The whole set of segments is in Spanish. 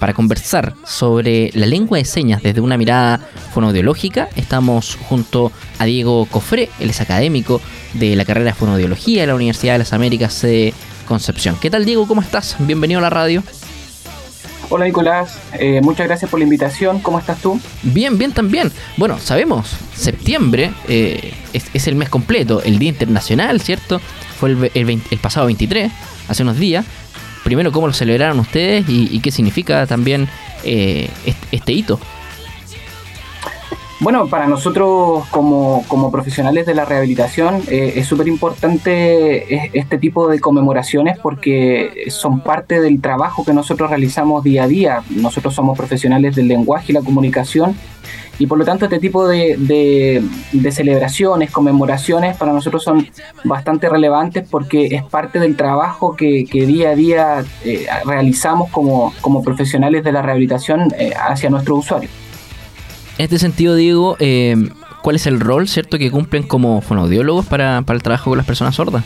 Para conversar sobre la lengua de señas desde una mirada fonoaudiológica, estamos junto a Diego Cofré, él es académico de la carrera de fonoaudiología de la Universidad de las Américas de Concepción. ¿Qué tal Diego? ¿Cómo estás? Bienvenido a la radio. Hola Nicolás, eh, muchas gracias por la invitación. ¿Cómo estás tú? Bien, bien también. Bueno, sabemos, septiembre eh, es, el mes completo, el Día Internacional, ¿cierto? Fue el, el pasado 23, hace unos días primero cómo lo celebraron ustedes y, qué significa también eh, este, hito. Bueno, para nosotros como, profesionales de la rehabilitación eh, es súper importante este tipo de conmemoraciones porque son parte del trabajo que nosotros realizamos día a día. Nosotros somos profesionales del lenguaje y la comunicación y por lo tanto este tipo de, celebraciones, conmemoraciones para nosotros son bastante relevantes porque es parte del trabajo que, día a día eh, realizamos como, profesionales de la rehabilitación eh, hacia nuestros usuarios. En este sentido, Diego, eh, ¿cuál es el rol cierto que cumplen como fonoaudiólogos para, para el trabajo con las personas sordas?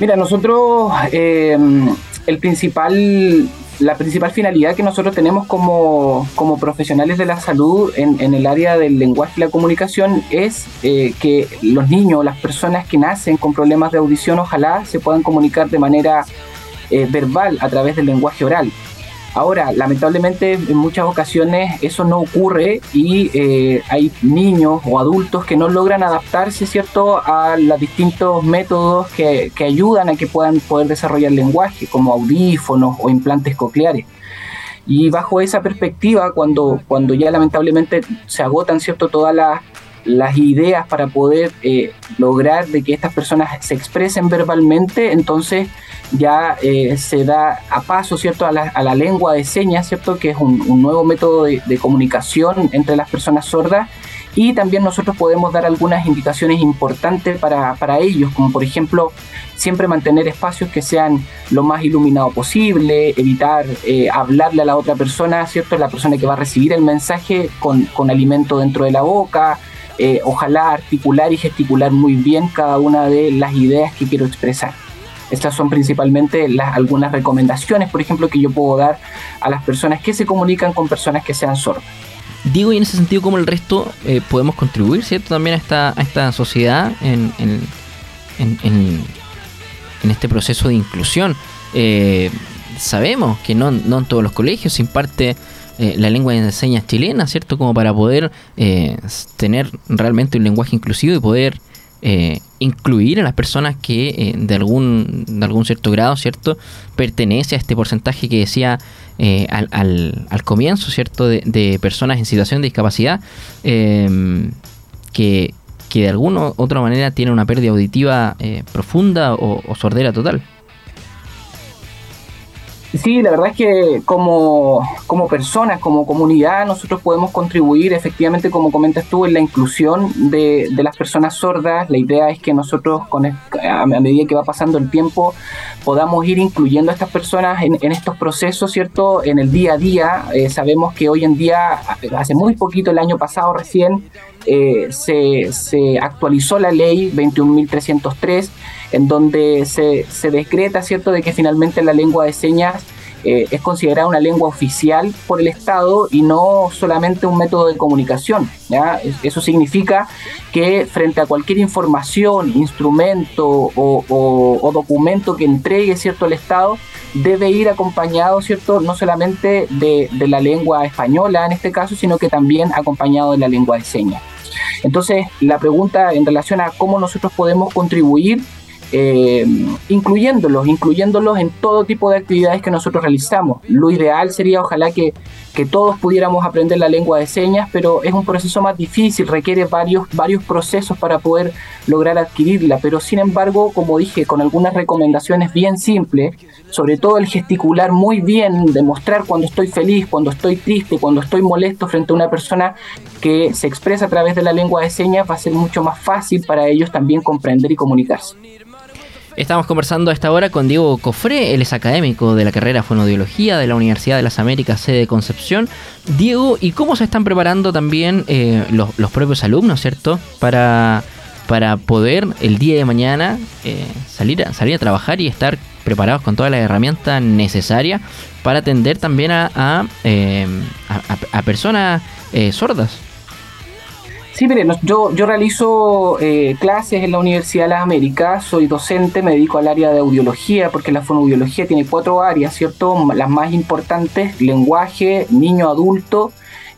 Mira, nosotros el principal la principal finalidad que nosotros tenemos como, profesionales de la salud en, el área del lenguaje y la comunicación es eh, que los niños, las personas que nacen con problemas de audición, ojalá se puedan comunicar de manera eh, verbal a través del lenguaje oral. Ahora, lamentablemente en muchas ocasiones eso no ocurre y eh, hay niños o adultos que no logran adaptarse, ¿cierto?, a los distintos métodos que, ayudan a que puedan poder desarrollar lenguaje, como audífonos o implantes cocleares. Y bajo esa perspectiva, cuando, cuando ya lamentablemente se agotan, ¿cierto?, todas las las ideas para poder eh, lograr de que estas personas se expresen verbalmente, entonces ya eh, se da a paso, ¿cierto?, a la, lengua de señas, ¿cierto?, que es un, nuevo método de, comunicación entre las personas sordas y también nosotros podemos dar algunas indicaciones importantes para, ellos, como por ejemplo siempre mantener espacios que sean lo más iluminado posible, evitar eh, hablarle a la otra persona, ¿cierto? La persona que va a recibir el mensaje con, con alimento dentro de la boca, eh, ojalá articular y gesticular muy bien cada una de las ideas que quiero expresar. Estas son principalmente las, algunas recomendaciones, por ejemplo, que yo puedo dar a las personas que se comunican con personas que sean sordas. Digo, y en ese sentido, ¿cómo el resto eh, podemos contribuir, ¿cierto? También a esta, a esta sociedad en este proceso de inclusión. Eh, sabemos que no, en todos los colegios se imparte eh, la lengua de señas chilena, ¿cierto? Como para poder eh, tener realmente un lenguaje inclusivo y poder eh, incluir a las personas que de, algún, de algún cierto grado, ¿cierto? Pertenece a este porcentaje que decía al, al, comienzo, ¿cierto? De, personas en situación de discapacidad que, que de alguna u otra manera tiene una pérdida auditiva profunda o sordera total. Sí, la verdad es que como, como personas, como comunidad, nosotros podemos contribuir efectivamente, como comentas tú, en la inclusión de, las personas sordas. La idea es que nosotros, con, a medida que va pasando el tiempo, podamos ir incluyendo a estas personas en, estos procesos, ¿cierto? En el día a día. Eh, sabemos que hoy en día, hace muy poquito, el año pasado recién, eh, se, se actualizó la ley 21.303 en donde se, se decreta, ¿cierto?, de que finalmente la lengua de señas eh, es considerada una lengua oficial por el Estado y no solamente un método de comunicación. Eso significa que frente a cualquier información, instrumento o, documento que entregue ¿cierto? el Estado, debe ir acompañado ¿cierto? no solamente de, de la lengua española en este caso, sino que también acompañado de la lengua de señas. Entonces, la pregunta en relación a cómo nosotros podemos contribuir eh, incluyéndolos, incluyéndolos en todo tipo de actividades que nosotros realizamos. Lo ideal sería ojalá que, que todos pudiéramos aprender la lengua de señas, pero es un proceso más difícil, requiere varios, varios procesos para poder lograr adquirirla, pero sin embargo, como dije, con algunas recomendaciones bien simples, sobre todo el gesticular muy bien, demostrar cuando estoy feliz, cuando estoy triste, cuando estoy molesto frente a una persona que se expresa a través de la lengua de señas, va a ser mucho más fácil para ellos también comprender y comunicarse. Estamos conversando a esta hora con Diego Cofré, él es académico de la carrera Fonodiología de la Universidad de las Américas, sede de Concepción. Diego, ¿y cómo se están preparando también eh, los, propios alumnos, cierto? Para, para poder el día de mañana eh, salir, a, salir a trabajar y estar preparados con todas las herramientas necesarias para atender también a, a, em, personas eh, sordas. Sí, miren, yo, yo realizo eh, clases en la Universidad de las Américas, soy docente, me dedico al área de audiología, porque la fonoaudiología tiene cuatro áreas, ¿cierto? Las más importantes, lenguaje, niño, adulto,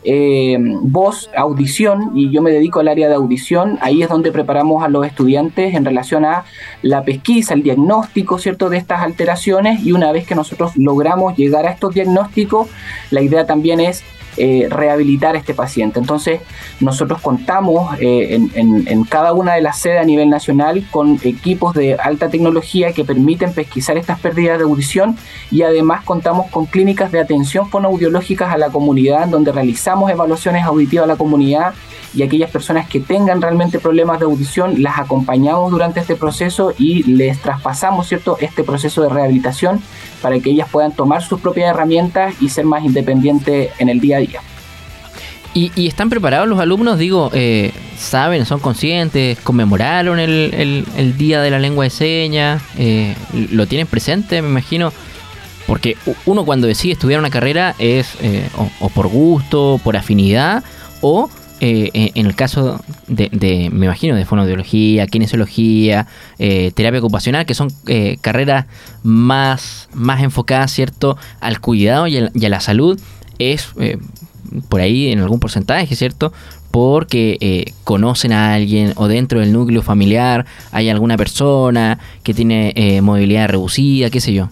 eh, voz, audición, y yo me dedico al área de audición. Ahí es donde preparamos a los estudiantes en relación a la pesquisa, el diagnóstico, ¿cierto?, de estas alteraciones. Y una vez que nosotros logramos llegar a estos diagnósticos, la idea también es eh, rehabilitar a este paciente. Entonces, nosotros contamos eh, en, cada una de las sedes a nivel nacional con equipos de alta tecnología que permiten pesquisar estas pérdidas de audición y además contamos con clínicas de atención fonoaudiológicas a la comunidad, donde realizamos evaluaciones auditivas a la comunidad y aquellas personas que tengan realmente problemas de audición las acompañamos durante este proceso y les traspasamos cierto este proceso de rehabilitación para que ellas puedan tomar sus propias herramientas y ser más independientes en el día ¿Y, están preparados los alumnos? Digo, eh, ¿saben, son conscientes? ¿Conmemoraron el, Día de la Lengua de Señas? Eh, ¿Lo tienen presente, me imagino? Porque uno cuando decide estudiar una carrera es eh, o, por gusto, por afinidad, o en el caso de, me imagino, de fonoaudiología, kinesiología, terapia ocupacional, que son carreras más, más enfocadas, ¿cierto?, al cuidado y a la salud, es por ahí en algún porcentaje, ¿cierto? Porque eh, conocen a alguien o dentro del núcleo familiar hay alguna persona que tiene eh, movilidad reducida, qué sé yo.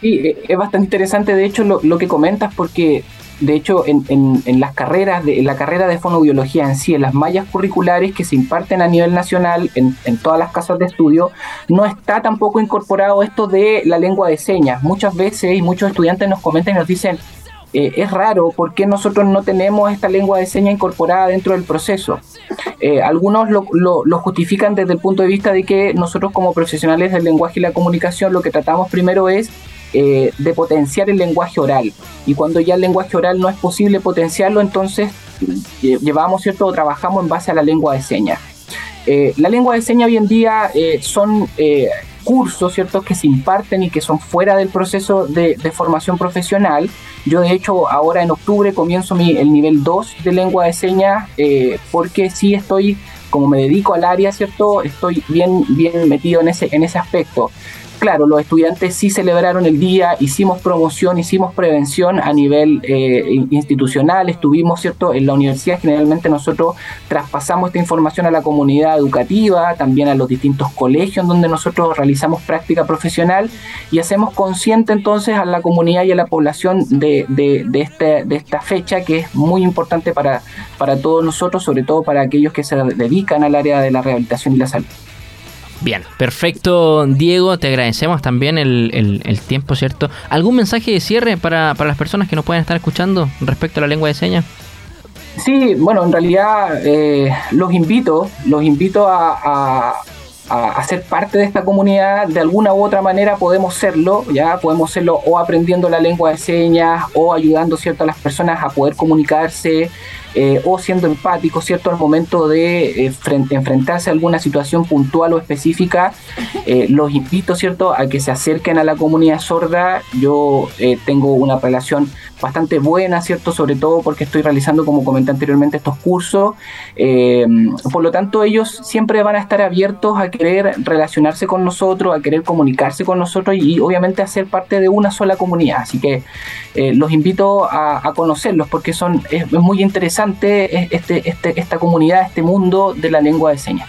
Sí, eh, es bastante interesante de hecho lo, que comentas porque de hecho en, en, las carreras, de, en la carrera de fonobiología en sí, en las mallas curriculares que se imparten a nivel nacional en, en todas las casas de estudio, no está tampoco incorporado esto de la lengua de señas. Muchas veces y muchos estudiantes nos comentan y nos dicen, eh, es raro porque nosotros no tenemos esta lengua de señas incorporada dentro del proceso. Eh, algunos lo, lo, justifican desde el punto de vista de que nosotros como profesionales del lenguaje y la comunicación lo que tratamos primero es eh, de potenciar el lenguaje oral. Y cuando ya el lenguaje oral no es posible potenciarlo, entonces llevamos, ¿cierto? O trabajamos en base a la lengua de señas. la lengua de señas hoy en día son cursos, ¿cierto?, que se imparten y que son fuera del proceso de, formación profesional. Yo, de hecho, ahora en octubre comienzo mi, el nivel 2 de lengua de señas eh, porque sí estoy, como me dedico al área, ¿cierto?, estoy bien, bien metido en ese, en ese aspecto claro, los estudiantes sí celebraron el día, hicimos promoción, hicimos prevención a nivel eh, institucional, estuvimos, ¿cierto? En la universidad generalmente nosotros traspasamos esta información a la comunidad educativa, también a los distintos colegios donde nosotros realizamos práctica profesional y hacemos consciente entonces a la comunidad y a la población de, de, de, este, de esta fecha que es muy importante para, para todos nosotros, sobre todo para aquellos que se dedican al área de la rehabilitación y la salud. Bien, perfecto, Diego. Te agradecemos también el, tiempo, ¿cierto? ¿Algún mensaje de cierre para, las personas que nos pueden estar escuchando respecto a la lengua de señas? Sí, bueno, en realidad eh, los invito, los invito a, a, ser parte de esta comunidad. De alguna u otra manera podemos serlo, ya podemos serlo o aprendiendo la lengua de señas o ayudando, ¿cierto? a las personas a poder comunicarse eh, o siendo empático, ¿cierto? Al momento de eh, enfrentarse a alguna situación puntual o específica, eh, los invito, ¿cierto? A que se acerquen a la comunidad sorda. Yo tengo una relación bastante buena, ¿cierto? Sobre todo porque estoy realizando, como comenté anteriormente, estos cursos. por lo tanto, ellos siempre van a estar abiertos a querer relacionarse con nosotros, a querer comunicarse con nosotros y, obviamente a ser parte de una sola comunidad. Así que los invito a, conocerlos porque son, es muy interesante este, este, esta comunidad, este mundo de la lengua de señas.